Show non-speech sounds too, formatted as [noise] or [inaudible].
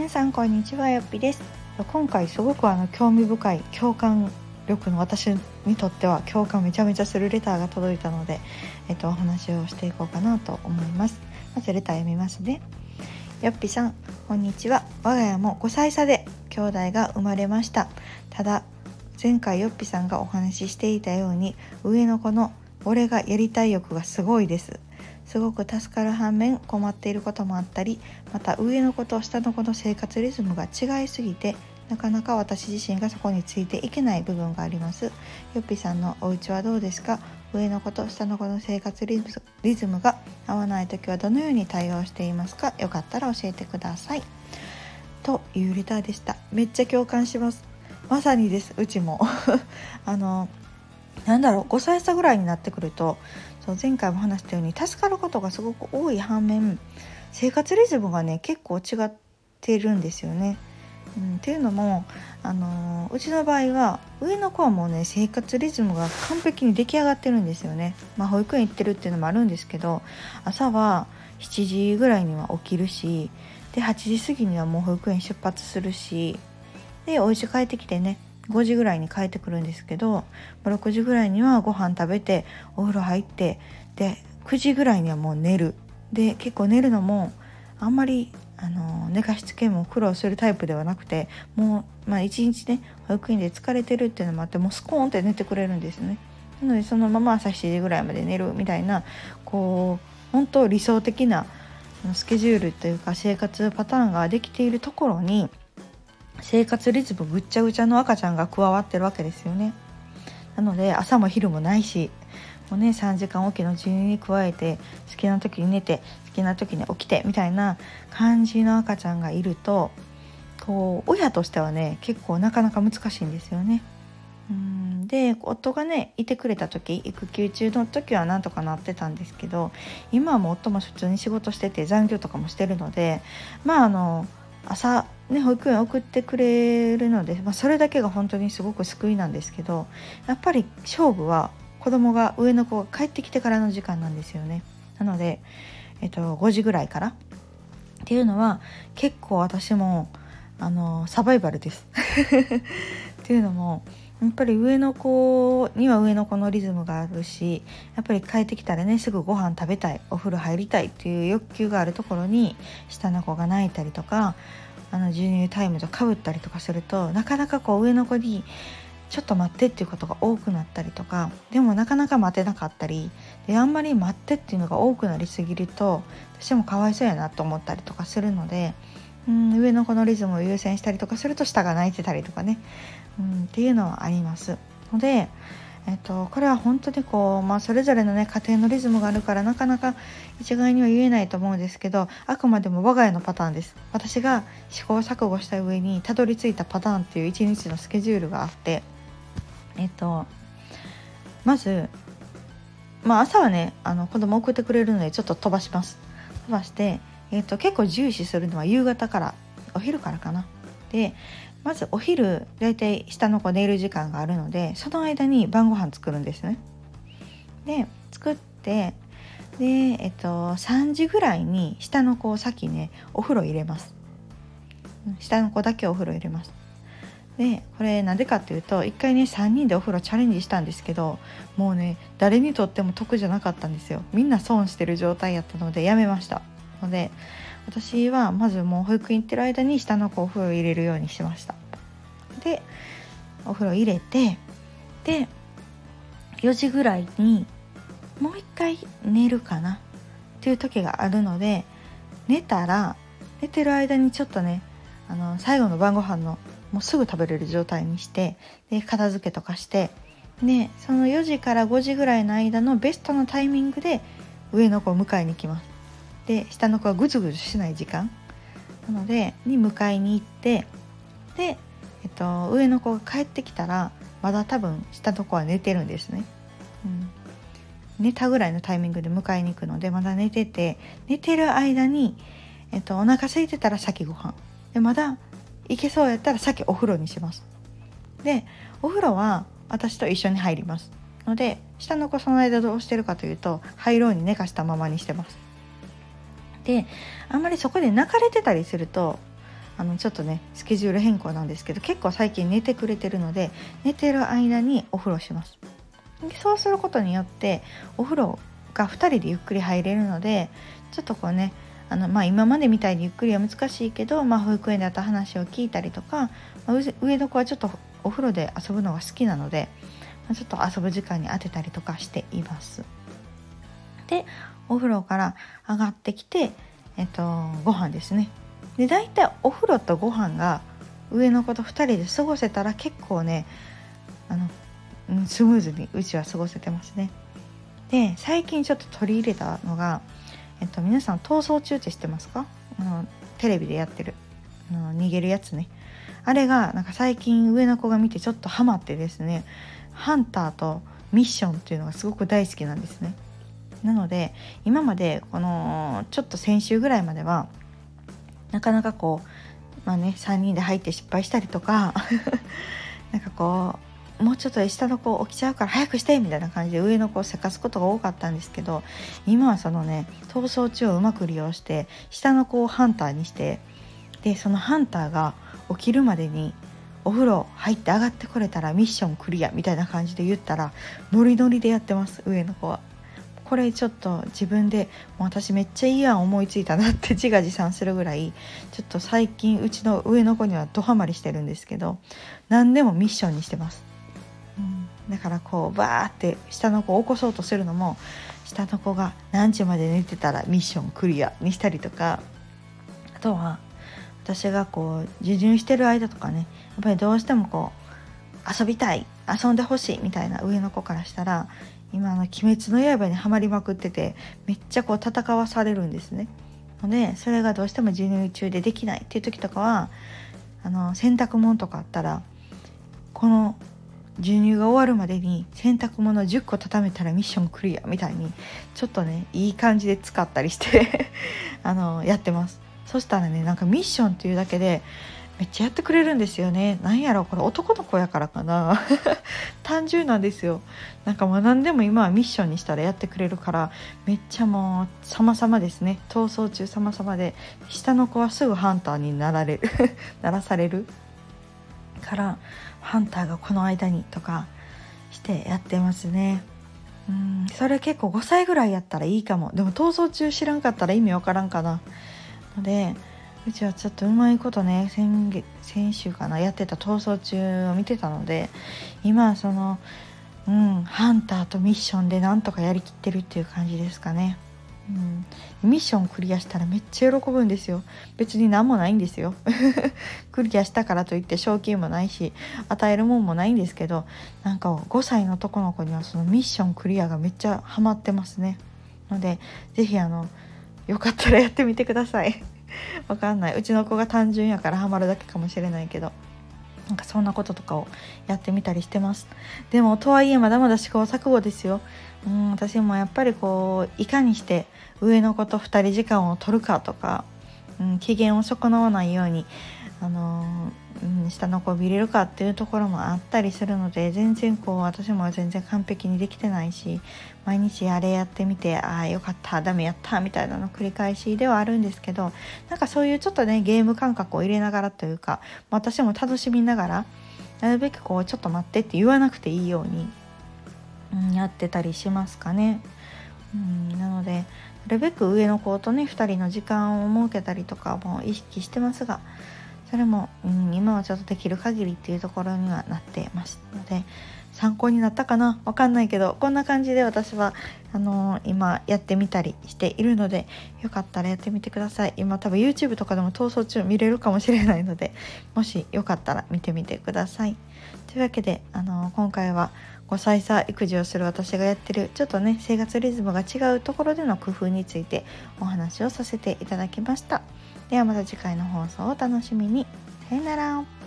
皆さんこんにちはよっぴです。今回すごくあの興味深い共感力の私にとっては共感めちゃめちゃするレターが届いたので、えっと、お話をしていこうかなと思います。まずレター読みますね。よっぴさんこんにちは。我が家も5歳差で兄弟が生まれました。ただ前回よっぴさんがお話ししていたように上の子の俺がやりたい欲がすごいです。すごく助かる反面困っていることもあったりまた上の子と下の子の生活リズムが違いすぎてなかなか私自身がそこについていけない部分があります。よっぴさんのお家はどうですか？上の子と下の子の生活リズムが合わない時はどのように対応していますか？よかったら教えてください。というレターでした。めっちゃ共感します。まさにです。うちも。[laughs] あのなんだろう。5歳差ぐらいになってくるとそう前回も話したように助かることがすごく多い反面生活リズムがね結構違ってるんですよね。うん、っていうのも、あのー、うちの場合は上の子はもうね生活リズムが完璧に出来上がってるんですよね。まあ、保育園行ってるっていうのもあるんですけど朝は7時ぐらいには起きるしで8時過ぎにはもう保育園出発するしでお家帰ってきてね5時ぐらいに帰ってくるんですけど6時ぐらいにはご飯食べてお風呂入ってで9時ぐらいにはもう寝るで結構寝るのもあんまりあの寝かしつけも苦労するタイプではなくてもう、まあ、一日ね保育園で疲れてるっていうのもあってもうスコーンって寝てくれるんですね。なのでそのまま朝7時ぐらいまで寝るみたいなこう本当理想的なスケジュールというか生活パターンができているところに生活リズムぐっちゃぐちゃの赤ちゃんが加わってるわけですよね。なので朝も昼もないしもうね3時間おきの授乳に加えて好きな時に寝て好きな時に起きてみたいな感じの赤ちゃんがいるとこう親としてはね結構なかなか難しいんですよね。うんで夫がねいてくれた時育休中の時はなんとかなってたんですけど今はもう夫も普通に仕事してて残業とかもしてるのでまああの朝ね、保育園送ってくれるので、まあ、それだけが本当にすごく救いなんですけどやっぱり勝負は子供が上の子が帰ってきてからの時間なんですよね。なので、えっと、5時ぐらいからっていうのは結構私もあのサバイバルです。[laughs] っていうのもやっぱり上の子には上の子のリズムがあるしやっぱり帰ってきたらねすぐご飯食べたいお風呂入りたいっていう欲求があるところに下の子が泣いたりとかあの授乳タイムとかぶったりとかするとなかなかこう上の子にちょっと待ってっていうことが多くなったりとかでもなかなか待てなかったりであんまり待ってっていうのが多くなりすぎると私もかわいそうやなと思ったりとかするのでうん上の子のリズムを優先したりとかすると下が泣いてたりとかね。うんっていうのはあります。のでえっと、これは本当にこう、まあ、それぞれのね家庭のリズムがあるからなかなか一概には言えないと思うんですけどあくまでも我が家のパターンです。私が試行錯誤した上にたどり着いたパターンっていう一日のスケジュールがあってえっとまず、まあ、朝はねあの子供送ってくれるのでちょっと飛ばします。飛ばして、えっと、結構重視するのは夕方からお昼からかなでまずお昼大体下の子寝る時間があるのでその間に晩ご飯作るんですね。で作ってで、えっと、3時ぐらいに下の子を先ねお風呂入れます。下の子だけお風呂入れます。でこれなんでかっていうと一回ね3人でお風呂チャレンジしたんですけどもうね誰にとっても得じゃなかったんですよみんな損してる状態やったのでやめましたので私はまずもう保育園行ってる間に下の子お風呂入れるようにしました。でお風呂入れてで4時ぐらいにもう一回寝るかなっていう時があるので寝たら寝てる間にちょっとねあの最後の晩ご飯のもうすぐ食べれる状態にしてで片付けとかしてでその4時から5時ぐらいの間のベストのタイミングで上の子を迎えに行きます。で下の子はぐずぐずしない時間。なのでに迎えに行ってで、えっと、上の子が帰ってきたらまだ多分下の子は寝てるんですね、うん、寝たぐらいのタイミングで迎えに行くのでまだ寝てて寝てる間に、えっと、お腹空いてたら先ご飯。でまだ行けそうやったら先お風呂にします。でお風呂は私と一緒に入ります。ので下の子その間どうしてるかというと入ろうに寝かしたままにしてます。であんまりそこで泣かれてたりするとあのちょっとねスケジュール変更なんですけど結構最近寝てくれてるので寝てる間にお風呂しますそうすることによってお風呂が2人でゆっくり入れるのでちょっとこうねあの、まあ、今までみたいにゆっくりは難しいけど、まあ、保育園であった話を聞いたりとか、まあ、上の子はちょっとお風呂で遊ぶのが好きなので、まあ、ちょっと遊ぶ時間に当てたりとかしています。でお風呂から上がってきて、えっと、ご飯ですね。で大体お風呂とご飯が上の子と2人で過ごせたら結構ねあのスムーズにうちは過ごせてますね。で最近ちょっと取り入れたのが、えっと、皆さん逃走中って知ってますか？あのテレビでやってるあの逃げるやつねあれがなんか最近上の子が見てちょっとハマってですねハンターとミッションっていうのがすごく大好きなんですね。なので今までこのちょっと先週ぐらいまではなかなかこうまあね3人で入って失敗したりとか [laughs] なんかこうもうちょっと下の子起きちゃうから早くしてみたいな感じで上の子をせかすことが多かったんですけど今はそのね逃走中をうまく利用して下の子をハンターにしてでそのハンターが起きるまでにお風呂入って上がってこれたらミッションクリアみたいな感じで言ったらノリノリでやってます上の子は。これちょっと自分でも私めっちゃいい案思いついたなって自画自賛するぐらいちょっと最近うちの上の子にはドハマりしてるんですけど何でもミッションにしてます、うん、だからこうバーって下の子を起こそうとするのも下の子が何時まで寝てたらミッションクリアにしたりとかあとは私がこう授乳してる間とかねやっぱりどうしてもこう遊びたい遊んでほしいみたいな上の子からしたら今の「鬼滅の刃」にはまりまくっててめっちゃこう戦わされるんですね。のでそれがどうしても授乳中でできないっていう時とかはあの洗濯物とかあったらこの授乳が終わるまでに洗濯物10個畳めたらミッションクリアみたいにちょっとねいい感じで使ったりして [laughs] あのやってますそしたらねなんかミッションっていうだけでめっちゃやってくれるんですよね。なんやろこれ男の子やからかな。[laughs] 単純なんですよ。なんか学んでも今はミッションにしたらやってくれるからめっちゃもう様々ですね。逃走中様々で下の子はすぐハンターになられる。[laughs] ならされる。からハンターがこの間にとかしてやってますね。うんそれ結構5歳ぐらいやったらいいかも。でも逃走中知らんかったら意味わからんかな。のでうちはちょっとうまいことね先月先週かなやってた逃走中を見てたので今はそのうんハンターとミッションでなんとかやりきってるっていう感じですかね。うん、ミッションクリアしたらめっちゃ喜ぶんですよ。別に何もないんですよ。[laughs] クリアしたからといって賞金もないし与えるもんもないんですけどなんか5歳の男の子にはそのミッションクリアがめっちゃハマってますね。ので是非あのよかったらやってみてください。[laughs] わかんない。うちの子が単純やからハマるだけかもしれないけど。なんかそんなこととかをやってみたりしてます。でもとはいえまだまだ試行錯誤ですよ。うん私もやっぱりこういかにして上の子と2人時間を取るかとか、うん、機嫌を損なわないようにあのうん、下の子を見れるかっていうところもあったりするので全然こう私も全然完璧にできてないし毎日あれやってみてああよかったダメやったみたいなの繰り返しではあるんですけどなんかそういうちょっとねゲーム感覚を入れながらというか私も楽しみながらなるべくこうちょっと待ってって言わなくていいように、うん、やってたりしますかね。うん、なのでなるべく上の子とね2人の時間を設けたりとかも意識してますがそれも、うん、今はちょっとできる限りっていうところにはなってますので参考になったかな？わかんないけどこんな感じで私はあのー、今やってみたりしているのでよかったらやってみてください。今多分 YouTube とかでも逃走中見れるかもしれないのでもしよかったら見てみてください。というわけで、あのー、今回は5歳差育児をする私がやってるちょっとね生活リズムが違うところでの工夫についてお話をさせていただきました。ではまた次回の放送をお楽しみに。さよなら。